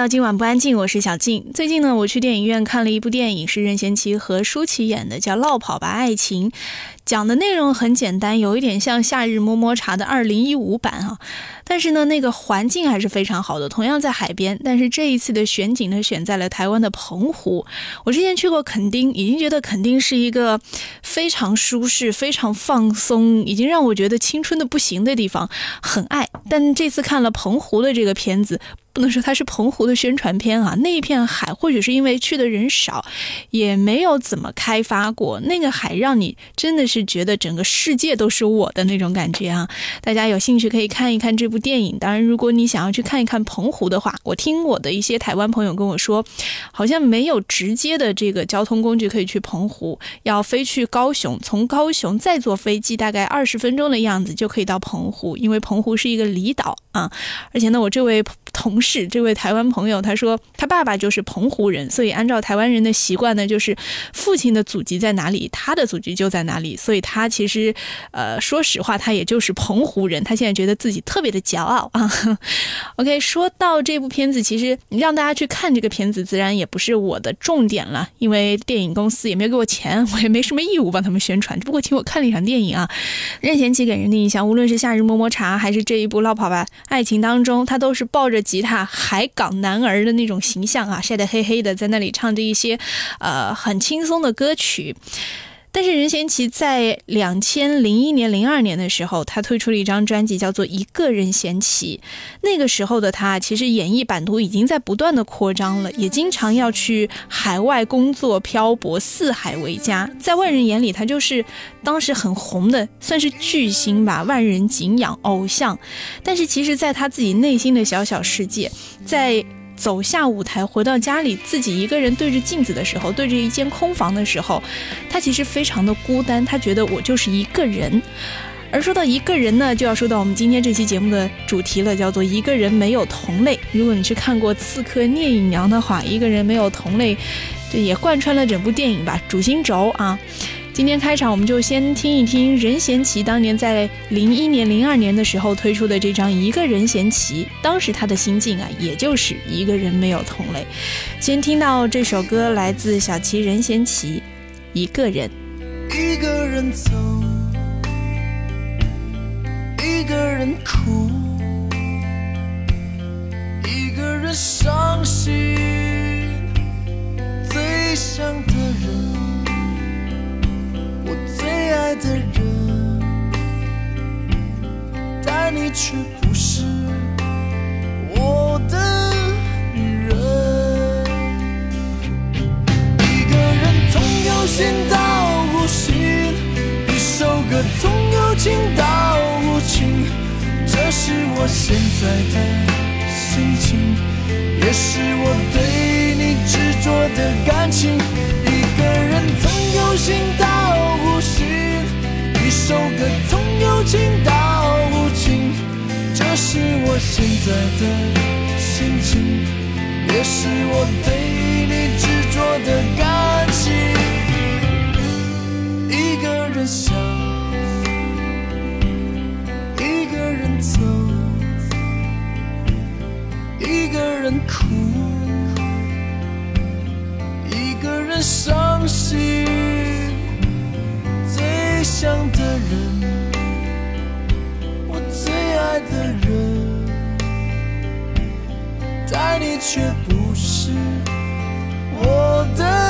到今晚不安静，我是小静。最近呢，我去电影院看了一部电影，是任贤齐和舒淇演的，叫《落跑吧爱情》。讲的内容很简单，有一点像《夏日么么茶》的二零一五版啊，但是呢，那个环境还是非常好的，同样在海边，但是这一次的选景呢，选在了台湾的澎湖。我之前去过垦丁，已经觉得垦丁是一个非常舒适、非常放松，已经让我觉得青春的不行的地方，很爱。但这次看了澎湖的这个片子。不能说它是澎湖的宣传片啊，那一片海或许是因为去的人少，也没有怎么开发过。那个海让你真的是觉得整个世界都是我的那种感觉啊！大家有兴趣可以看一看这部电影。当然，如果你想要去看一看澎湖的话，我听我的一些台湾朋友跟我说，好像没有直接的这个交通工具可以去澎湖，要飞去高雄，从高雄再坐飞机，大概二十分钟的样子就可以到澎湖，因为澎湖是一个离岛啊。而且呢，我这位同事是这位台湾朋友，他说他爸爸就是澎湖人，所以按照台湾人的习惯呢，就是父亲的祖籍在哪里，他的祖籍就在哪里。所以他其实，呃，说实话，他也就是澎湖人。他现在觉得自己特别的骄傲啊。OK，说到这部片子，其实让大家去看这个片子，自然也不是我的重点了，因为电影公司也没有给我钱，我也没什么义务帮他们宣传。只不过请我看了一场电影啊。任贤齐给人的印象，无论是《夏日么么茶》还是这一部《落跑吧爱情》当中，他都是抱着吉他。海港男儿的那种形象啊，晒得黑黑的，在那里唱着一些，呃，很轻松的歌曲。但是任贤齐在两千零一年、零二年的时候，他推出了一张专辑，叫做《一个人贤齐》。那个时候的他，其实演艺版图已经在不断的扩张了，也经常要去海外工作、漂泊，四海为家。在外人眼里，他就是当时很红的，算是巨星吧，万人敬仰偶像。但是其实，在他自己内心的小小世界，在。走下舞台，回到家里，自己一个人对着镜子的时候，对着一间空房的时候，他其实非常的孤单。他觉得我就是一个人。而说到一个人呢，就要说到我们今天这期节目的主题了，叫做一个人没有同类。如果你去看过《刺客聂隐娘》的话，一个人没有同类，这也贯穿了整部电影吧，主心轴啊。今天开场，我们就先听一听任贤齐当年在零一年、零二年的时候推出的这张《一个人贤齐》，当时他的心境啊，也就是一个人没有同类。先听到这首歌，来自小齐任贤齐，《一个人》。一个人走，一个人哭，一个人伤心，最想的人。爱的人，但你却不是我的女人。一个人从有心到无心，一首歌从有情到无情，这是我现在的心情，也是我对你执着的感情。现在的心情，也是我对你执着的感情。一个人想，一个人走，一个人哭，一个人伤心。最想的人，在你却不是我的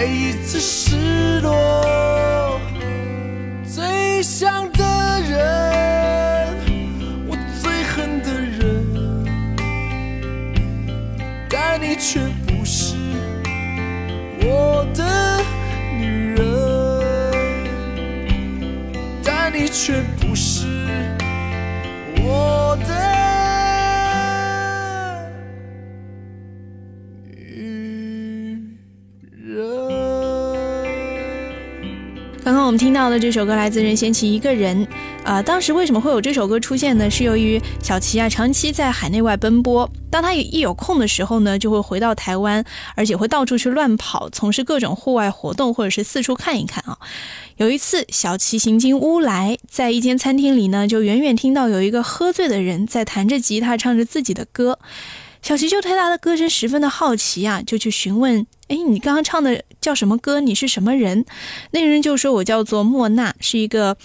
每一次失落，最想我们听到的这首歌来自任贤齐《一个人》。啊，当时为什么会有这首歌出现呢？是由于小齐啊长期在海内外奔波，当他一有空的时候呢，就会回到台湾，而且会到处去乱跑，从事各种户外活动，或者是四处看一看啊。有一次，小齐行经乌来，在一间餐厅里呢，就远远听到有一个喝醉的人在弹着吉他，唱着自己的歌。小齐就对他的歌声十分的好奇啊，就去询问：“哎，你刚刚唱的叫什么歌？你是什么人？”那个人就说：“我叫做莫娜，是一个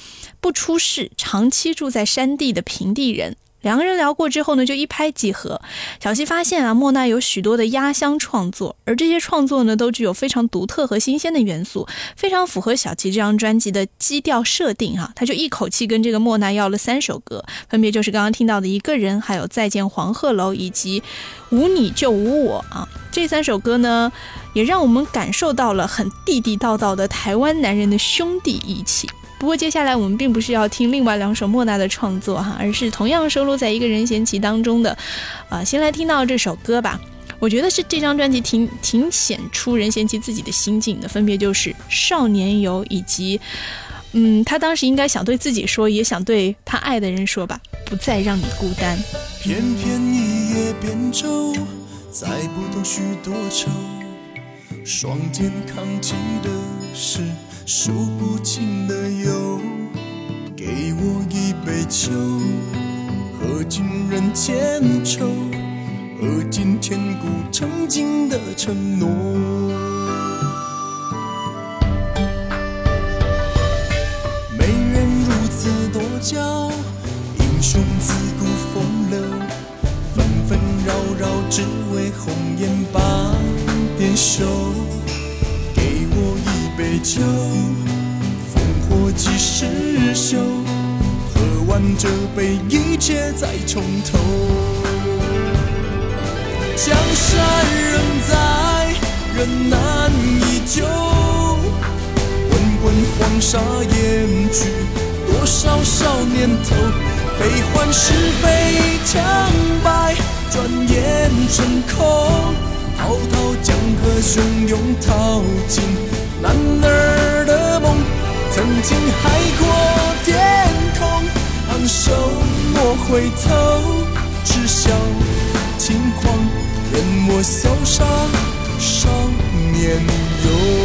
不出世、长期住在山地的平地人。”两个人聊过之后呢，就一拍即合。小七发现啊，莫奈有许多的压箱创作，而这些创作呢，都具有非常独特和新鲜的元素，非常符合小七这张专辑的基调设定哈。他就一口气跟这个莫奈要了三首歌，分别就是刚刚听到的一个人，还有再见黄鹤楼，以及无你就无我啊。这三首歌呢，也让我们感受到了很地地道道的台湾男人的兄弟义气。不过接下来我们并不是要听另外两首莫娜的创作哈，而是同样收录在一个人贤齐当中的，啊，先来听到这首歌吧。我觉得是这张专辑挺挺显出任贤齐自己的心境的，分别就是《少年游》以及，嗯，他当时应该想对自己说，也想对他爱的人说吧，不再让你孤单。偏偏一叶扁舟，载不动许多愁，双肩扛起的是。数不清的忧，给我一杯酒，喝尽人间愁，喝尽千古曾经的承诺。美人如此多娇，英雄自古风流，纷纷扰扰只为红颜把点羞。杯酒，烽火几时休？喝完这杯，一切再从头。江山仍在，人难依旧。滚滚黄沙掩去多少少年头？悲欢是非成败，转眼成空。滔滔江河汹涌，淘尽。男儿的梦，曾经海阔天空，昂首莫回头，只笑轻狂，任我潇洒少年游。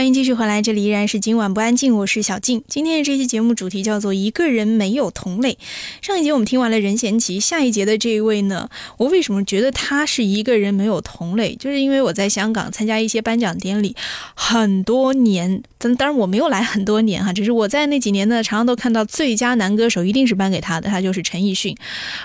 欢迎继续回来，这里依然是今晚不安静，我是小静。今天的这期节目主题叫做“一个人没有同类”。上一节我们听完了任贤齐，下一节的这一位呢，我为什么觉得他是一个人没有同类？就是因为我在香港参加一些颁奖典礼很多年，但当然我没有来很多年哈，只是我在那几年呢，常常都看到最佳男歌手一定是颁给他的，他就是陈奕迅。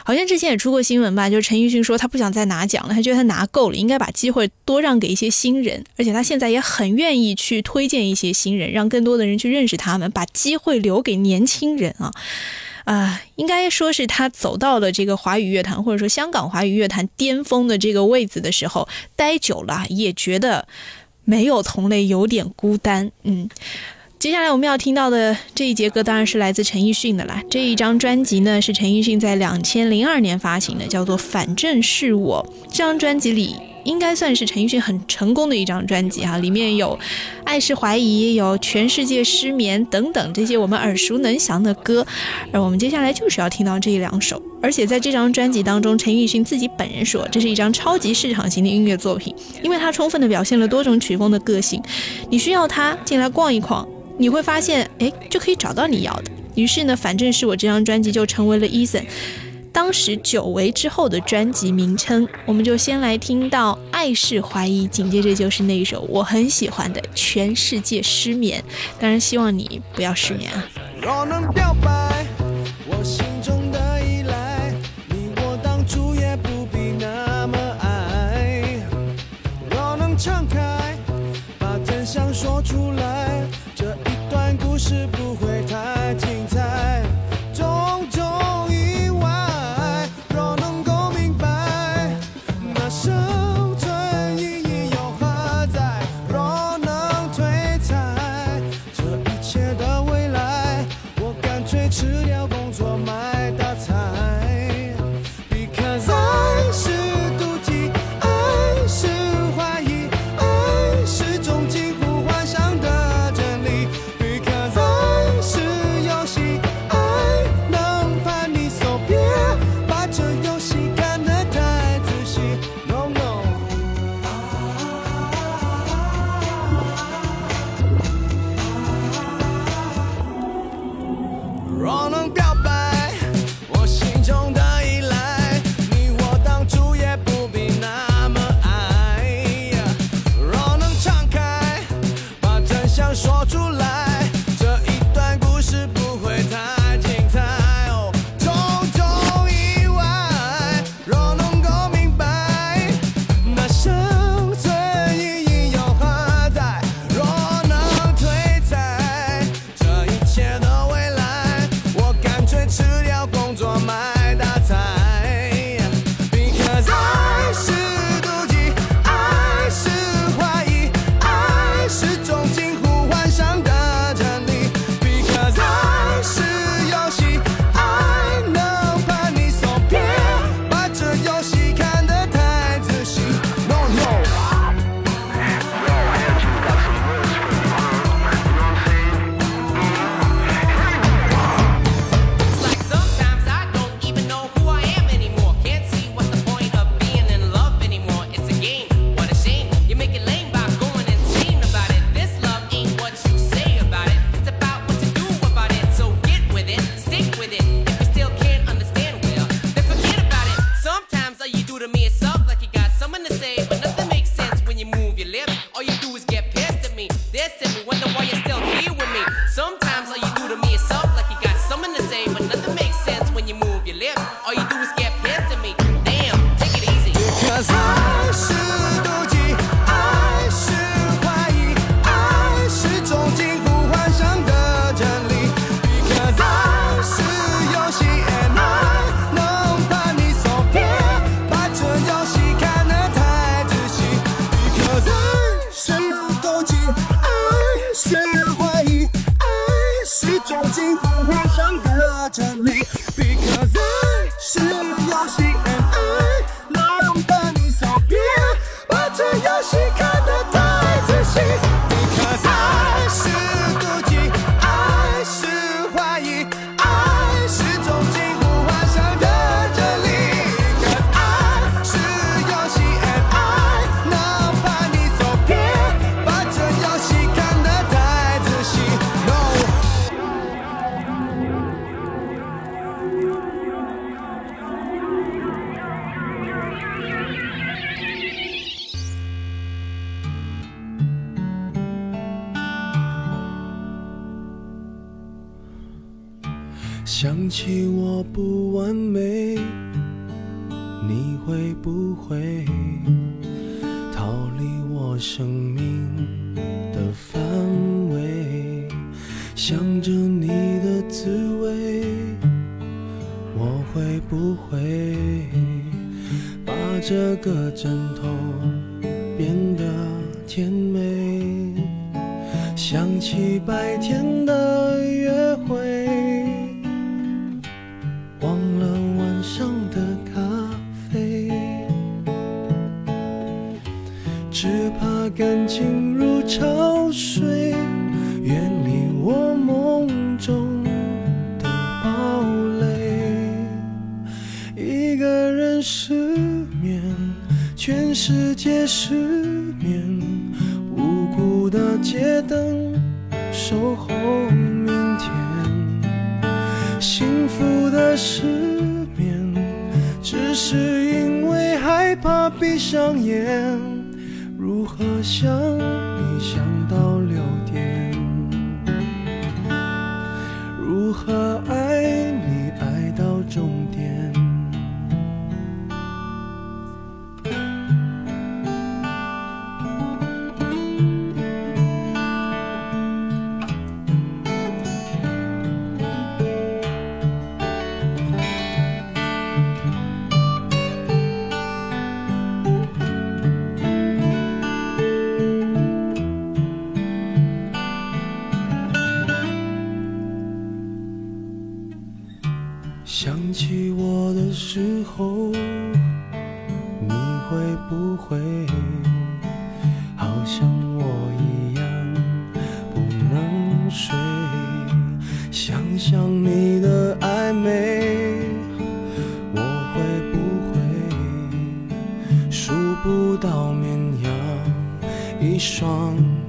好像之前也出过新闻吧，就是陈奕迅说他不想再拿奖了，他觉得他拿够了，应该把机会多让给一些新人，而且他现在也很愿意去。推荐一些新人，让更多的人去认识他们，把机会留给年轻人啊！啊，应该说是他走到了这个华语乐坛，或者说香港华语乐坛巅峰的这个位子的时候，待久了也觉得没有同类，有点孤单。嗯，接下来我们要听到的这一节歌当然是来自陈奕迅的啦。这一张专辑呢是陈奕迅在两千零二年发行的，叫做《反正是我》。这张专辑里。应该算是陈奕迅很成功的一张专辑哈，里面有《爱是怀疑》，有《全世界失眠》等等这些我们耳熟能详的歌，而我们接下来就是要听到这两首。而且在这张专辑当中，陈奕迅自己本人说，这是一张超级市场型的音乐作品，因为它充分的表现了多种曲风的个性。你需要它进来逛一逛，你会发现，哎，就可以找到你要的。于是呢，反正是我这张专辑就成为了 Eason。当时久违之后的专辑名称，我们就先来听到《爱是怀疑》，紧接着就是那一首我很喜欢的《全世界失眠》。当然，希望你不要失眠啊。若能表白，我心中的依赖，你我当初也不必那么爱。若能敞开，把真相说出来，白天的约会，忘了晚上的咖啡，只怕感情如潮水，远离我梦中的堡垒。一个人失眠，全世界失眠。无辜的街灯守候明天，幸福的失眠，只是因为害怕闭上眼。如何想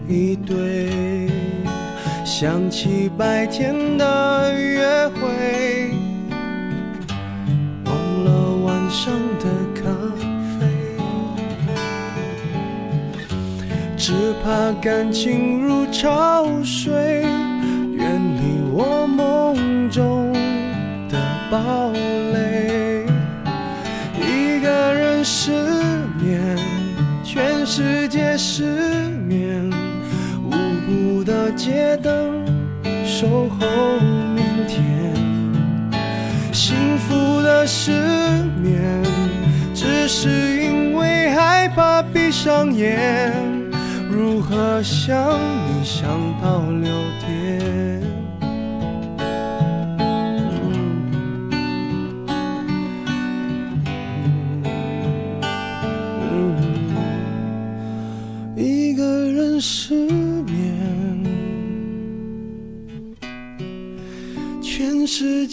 一对？想起白天的约会。忘了晚上的咖啡，只怕感情如潮水，远离我梦中的堡垒。一个人失眠，全世界失，街灯守候明天。幸福的失眠，只是因为害怕闭上眼。如何想你想到六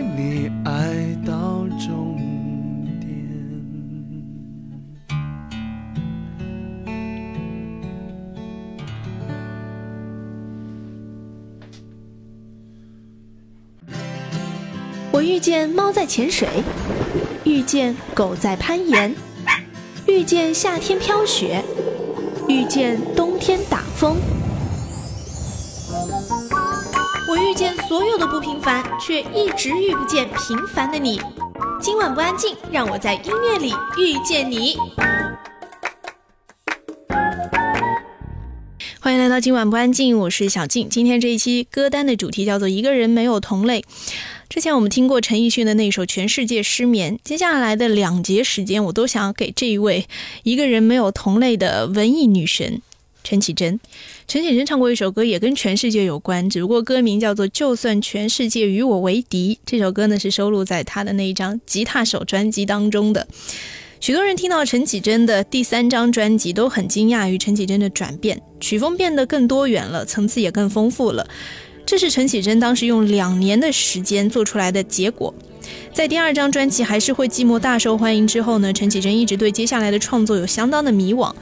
爱我遇见猫在潜水，遇见狗在攀岩，遇见夏天飘雪，遇见冬天打风。我遇见所有的不平凡，却一直遇不见平凡的你。今晚不安静，让我在音乐里遇见你。欢迎来到今晚不安静，我是小静。今天这一期歌单的主题叫做“一个人没有同类”。之前我们听过陈奕迅的那首《全世界失眠》，接下来的两节时间，我都想给这一位一个人没有同类的文艺女神陈绮贞。陈绮贞唱过一首歌，也跟全世界有关，只不过歌名叫做《就算全世界与我为敌》。这首歌呢是收录在她的那一张《吉他手》专辑当中的。许多人听到陈绮贞的第三张专辑，都很惊讶于陈绮贞的转变，曲风变得更多元了，层次也更丰富了。这是陈绮贞当时用两年的时间做出来的结果。在第二张专辑《还是会寂寞》大受欢迎之后呢，陈绮贞一直对接下来的创作有相当的迷惘。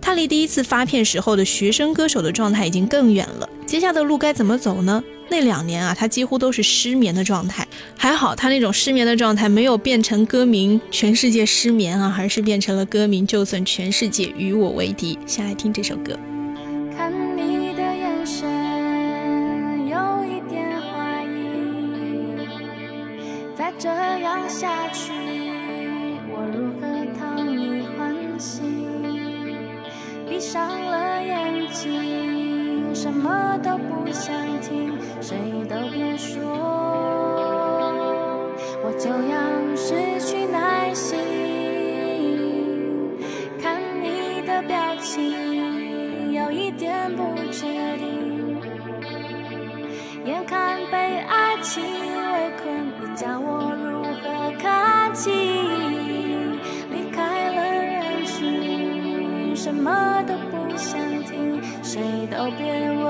她离第一次发片时候的学生歌手的状态已经更远了，接下来的路该怎么走呢？那两年啊，她几乎都是失眠的状态。还好，她那种失眠的状态没有变成歌名“全世界失眠”啊，而是变成了歌名“就算全世界与我为敌”。先来听这首歌。这样下去，我如何讨你欢心？闭上了眼睛，什么都不想听，谁都别说，我就要失去别问，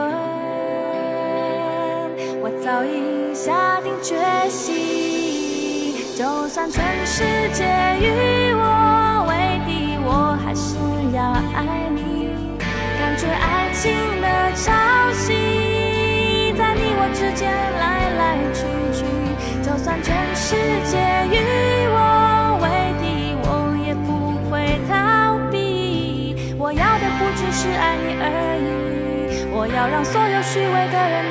我早已下定决心，就算全世界与我为敌，我还是要爱你。感觉爱情的潮要让所有虚伪的人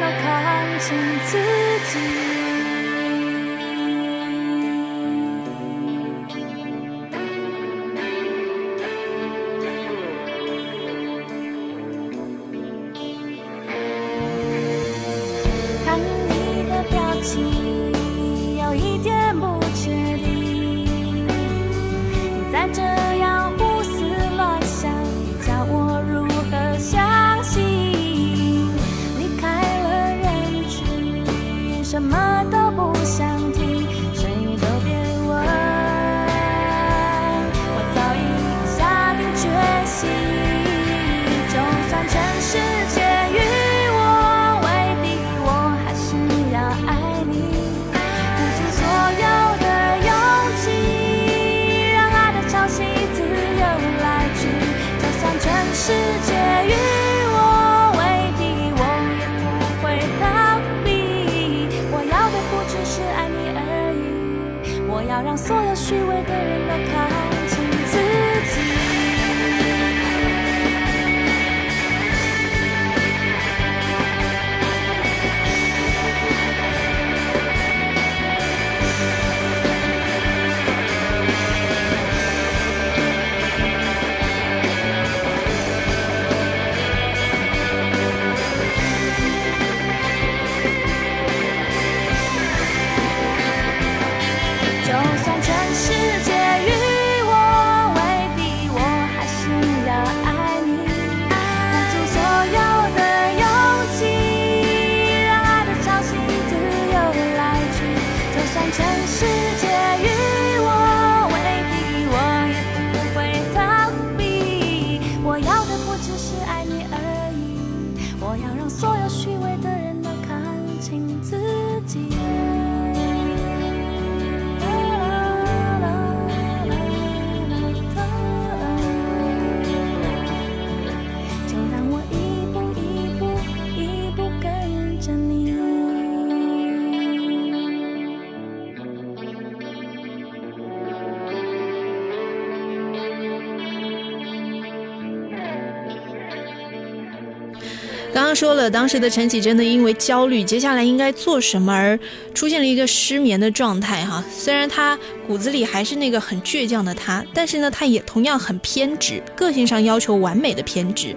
刚刚说了，当时的陈绮贞呢，因为焦虑接下来应该做什么而出现了一个失眠的状态哈。虽然她骨子里还是那个很倔强的她，但是呢，她也同样很偏执，个性上要求完美的偏执。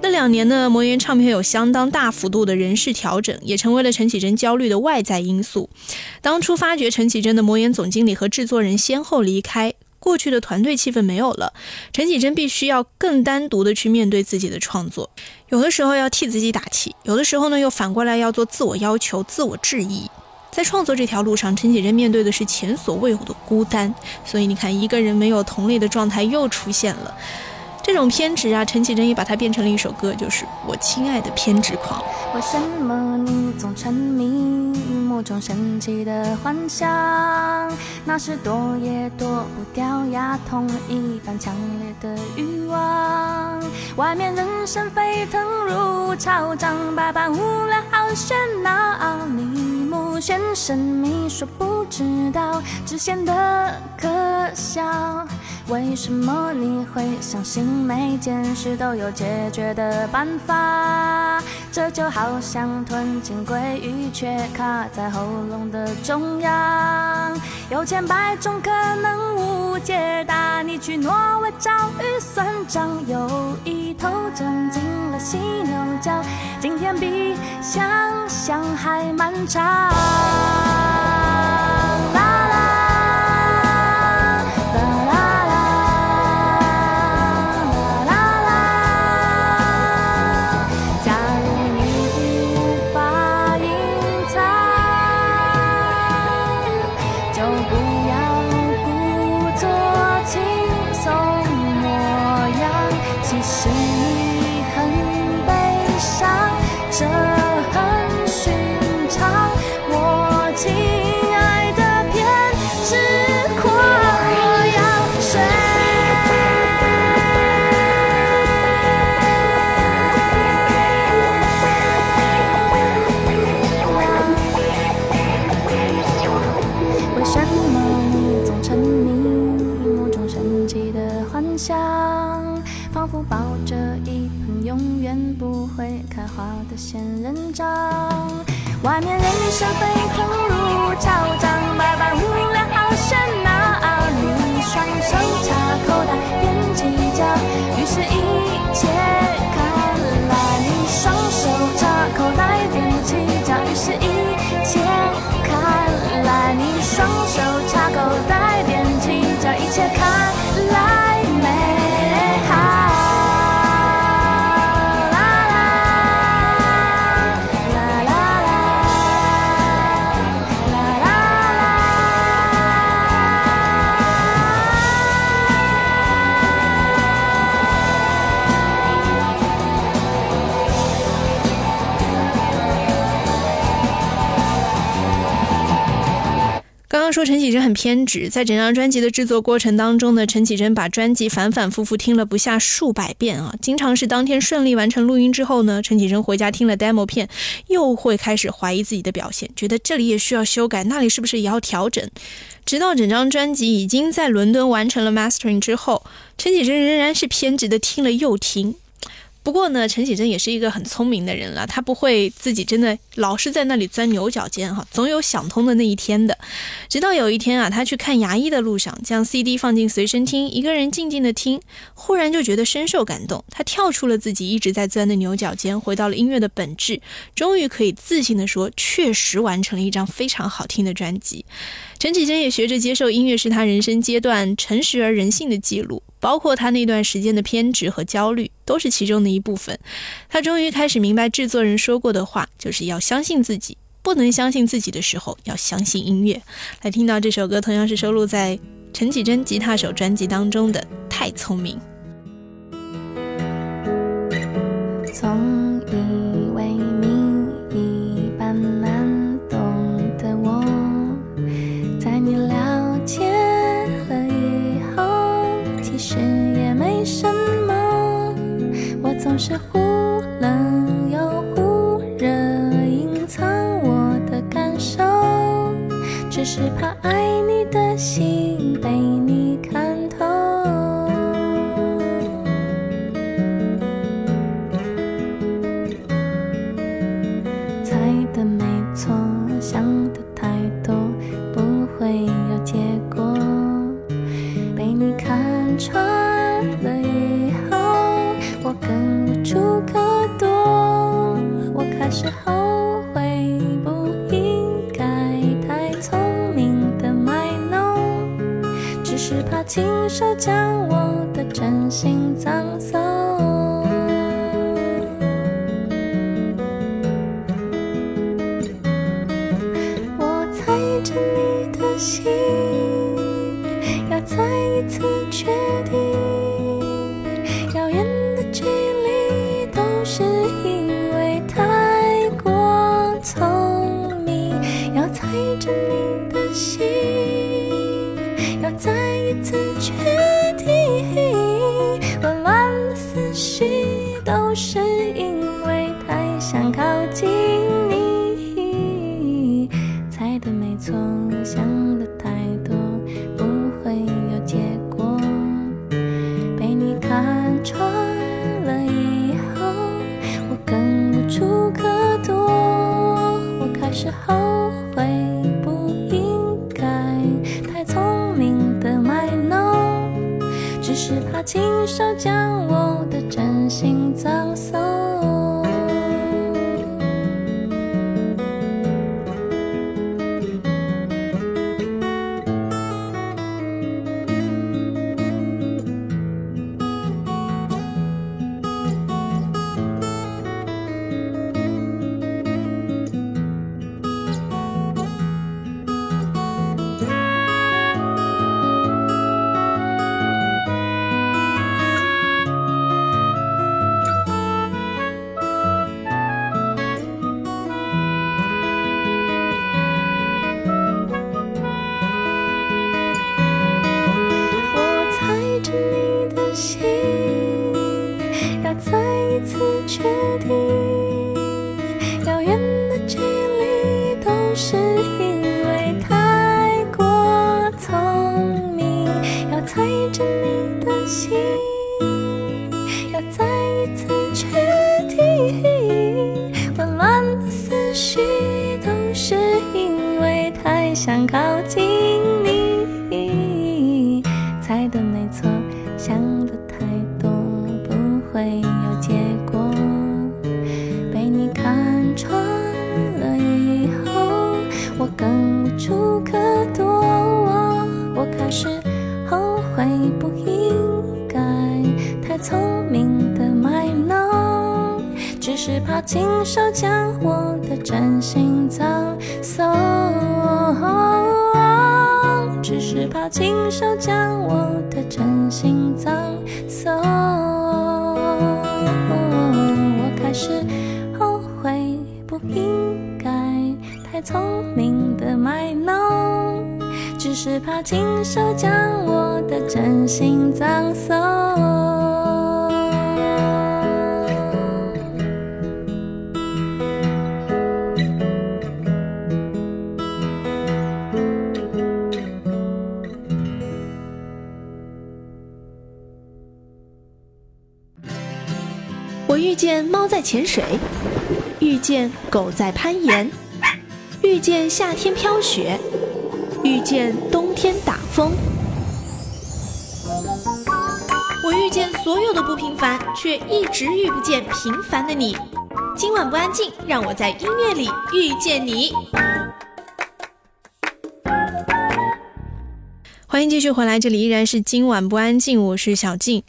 那两年呢，魔岩唱片有相当大幅度的人事调整，也成为了陈绮贞焦虑的外在因素。当初发掘陈绮贞的魔岩总经理和制作人先后离开。过去的团队气氛没有了，陈绮贞必须要更单独的去面对自己的创作，有的时候要替自己打气，有的时候呢又反过来要做自我要求、自我质疑。在创作这条路上，陈绮贞面对的是前所未有的孤单，所以你看，一个人没有同类的状态又出现了。这种偏执啊，陈绮贞也把它变成了一首歌，就是《我亲爱的偏执狂》。为什么你总沉迷某种神奇的幻想？那是躲也躲不掉牙痛一般强烈的欲望。外面人声沸腾如潮涨，百般无聊好喧闹。你目眩神迷，说不知道，只显得可笑。为什么你会相信每件事都有解决的办法？这就好像吞进鲑鱼，却卡在喉咙的中央。有千百种可能无解答，你去挪威找预算账，有一头钻进了犀牛角，今天比想象还漫长。一切看来。你双手插口袋要说陈绮贞很偏执，在整张专辑的制作过程当中呢，陈绮贞把专辑反反复复听了不下数百遍啊，经常是当天顺利完成录音之后呢，陈绮贞回家听了 demo 片，又会开始怀疑自己的表现，觉得这里也需要修改，那里是不是也要调整？直到整张专辑已经在伦敦完成了 mastering 之后，陈绮贞仍然是偏执的听了又听。不过呢，陈绮贞也是一个很聪明的人了，她不会自己真的老是在那里钻牛角尖哈，总有想通的那一天的。直到有一天啊，她去看牙医的路上，将 CD 放进随身听，一个人静静的听，忽然就觉得深受感动。她跳出了自己一直在钻的牛角尖，回到了音乐的本质，终于可以自信的说，确实完成了一张非常好听的专辑。陈绮贞也学着接受音乐是她人生阶段诚实而人性的记录。包括他那段时间的偏执和焦虑，都是其中的一部分。他终于开始明白制作人说过的话，就是要相信自己。不能相信自己的时候，要相信音乐。来听到这首歌，同样是收录在陈绮贞吉他手专辑当中的《太聪明》。从是忽冷又忽热，隐藏我的感受，只是怕爱你的心被你我的真心葬送。我遇见猫在潜水，遇见狗在攀岩，遇见夏天飘雪，遇见冬天打风。遇见所有的不平凡，却一直遇不见平凡的你。今晚不安静，让我在音乐里遇见你。欢迎继续回来，这里依然是今晚不安静，我是小静。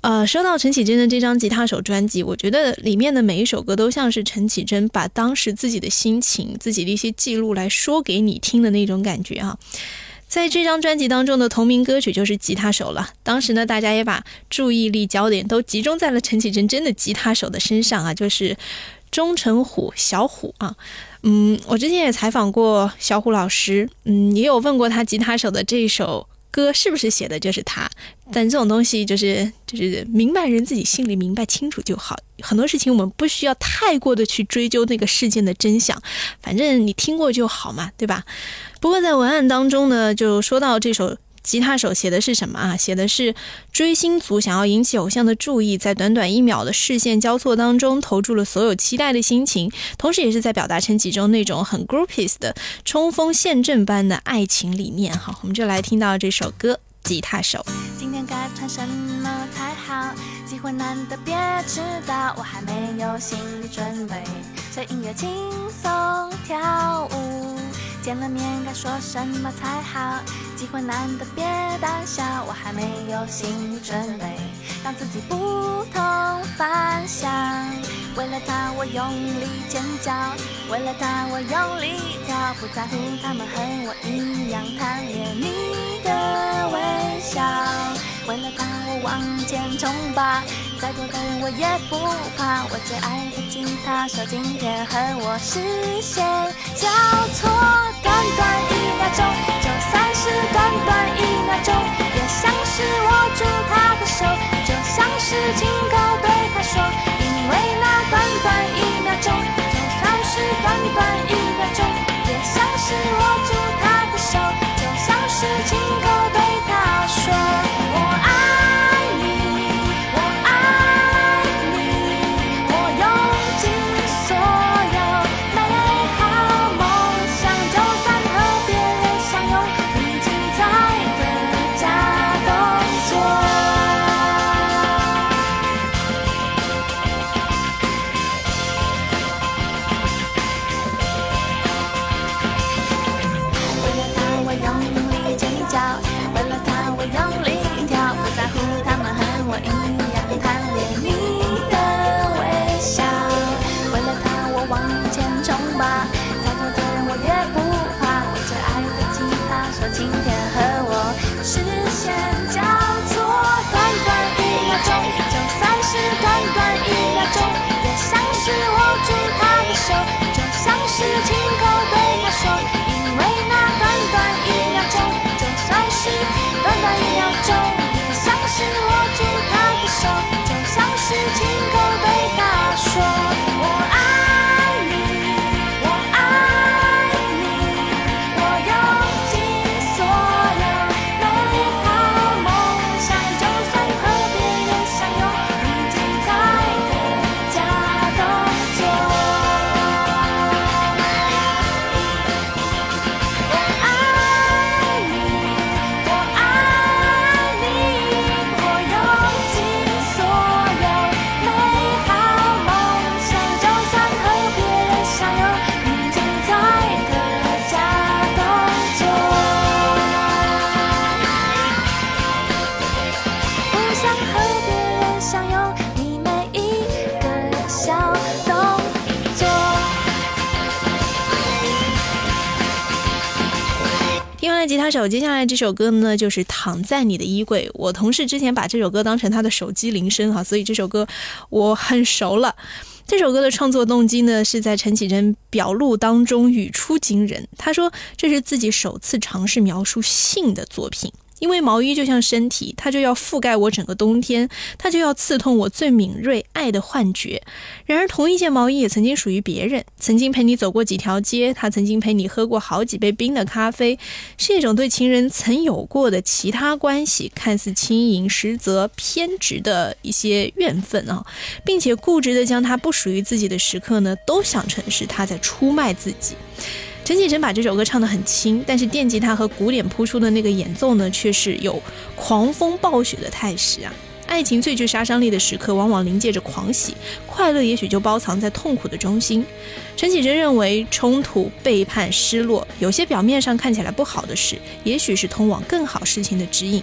呃，说到陈绮贞的这张吉他手专辑，我觉得里面的每一首歌都像是陈绮贞把当时自己的心情、自己的一些记录来说给你听的那种感觉啊。在这张专辑当中的同名歌曲就是《吉他手》了。当时呢，大家也把注意力焦点都集中在了陈绮贞真的吉他手的身上啊，就是钟成虎小虎啊。嗯，我之前也采访过小虎老师，嗯，也有问过他吉他手的这首歌是不是写的就是他。但这种东西就是就是明白人自己心里明白清楚就好。很多事情我们不需要太过的去追究那个事件的真相，反正你听过就好嘛，对吧？不过在文案当中呢，就说到这首吉他手写的是什么啊？写的是追星族想要引起偶像的注意，在短短一秒的视线交错当中，投注了所有期待的心情，同时也是在表达陈绮贞那种很 groupies 的冲锋陷阵般的爱情理念。哈，我们就来听到这首歌《吉他手》。今天该穿什么才好？机会难得，别迟到，我还没有心理准备，随音乐轻松跳舞。见了面该说什么才好？机会难得，别胆小，我还没有心理准备，让自己不同凡响。为了他我用力尖叫，为了他我用力跳，不在乎他们和我一样贪恋你的微笑。为了他我往前冲吧再多的人我也不怕我最爱的吉他手今天和我视线交错短短一秒钟就算是短短一秒钟也像是握住他的手。就像是亲口对他说因为那短短一秒钟就算是短短一秒钟也像是握住他的手。就像是亲接下来这首歌呢，就是《躺在你的衣柜》。我同事之前把这首歌当成他的手机铃声哈，所以这首歌我很熟了。这首歌的创作动机呢，是在陈绮贞表露当中语出惊人。他说这是自己首次尝试描述性的作品。因为毛衣就像身体，它就要覆盖我整个冬天，它就要刺痛我最敏锐爱的幻觉。然而，同一件毛衣也曾经属于别人，曾经陪你走过几条街，他曾经陪你喝过好几杯冰的咖啡，是一种对情人曾有过的其他关系，看似轻盈，实则偏执的一些怨愤啊，并且固执的将他不属于自己的时刻呢，都想成是他在出卖自己。陈绮贞把这首歌唱得很轻，但是电吉他和鼓点铺出的那个演奏呢，却是有狂风暴雪的态势啊！爱情最具杀伤力的时刻，往往临界着狂喜，快乐也许就包藏在痛苦的中心。陈绮贞认为，冲突、背叛、失落，有些表面上看起来不好的事，也许是通往更好事情的指引。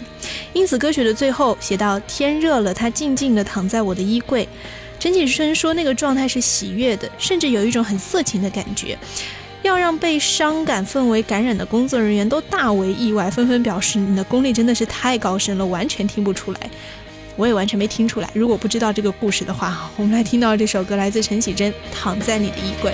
因此，歌曲的最后写到：“天热了，他静静地躺在我的衣柜。”陈绮贞说，那个状态是喜悦的，甚至有一种很色情的感觉。要让被伤感氛围感染的工作人员都大为意外，纷纷表示你的功力真的是太高深了，完全听不出来。我也完全没听出来。如果不知道这个故事的话，我们来听到这首歌，来自陈绮贞，《躺在你的衣柜》。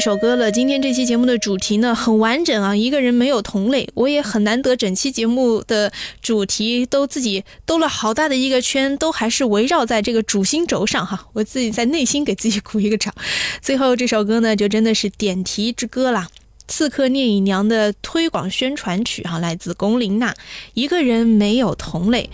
首歌了。今天这期节目的主题呢很完整啊，一个人没有同类，我也很难得整期节目的主题都自己兜了好大的一个圈，都还是围绕在这个主心轴上哈。我自己在内心给自己鼓一个掌。最后这首歌呢，就真的是点题之歌啦。刺客聂隐娘的推广宣传曲哈，来自龚琳娜。一个人没有同类，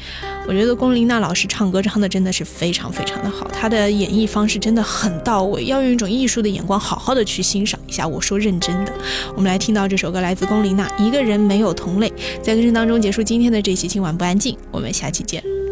我觉得龚琳娜老师唱歌唱的真的是非常非常的好，她的演绎方式真的很到位，要用一种艺术的眼光好好的去欣赏一下。我说认真的，我们来听到这首歌，来自龚琳娜，一个人没有同类。在歌声当中结束今天的这期今晚不安静，我们下期见。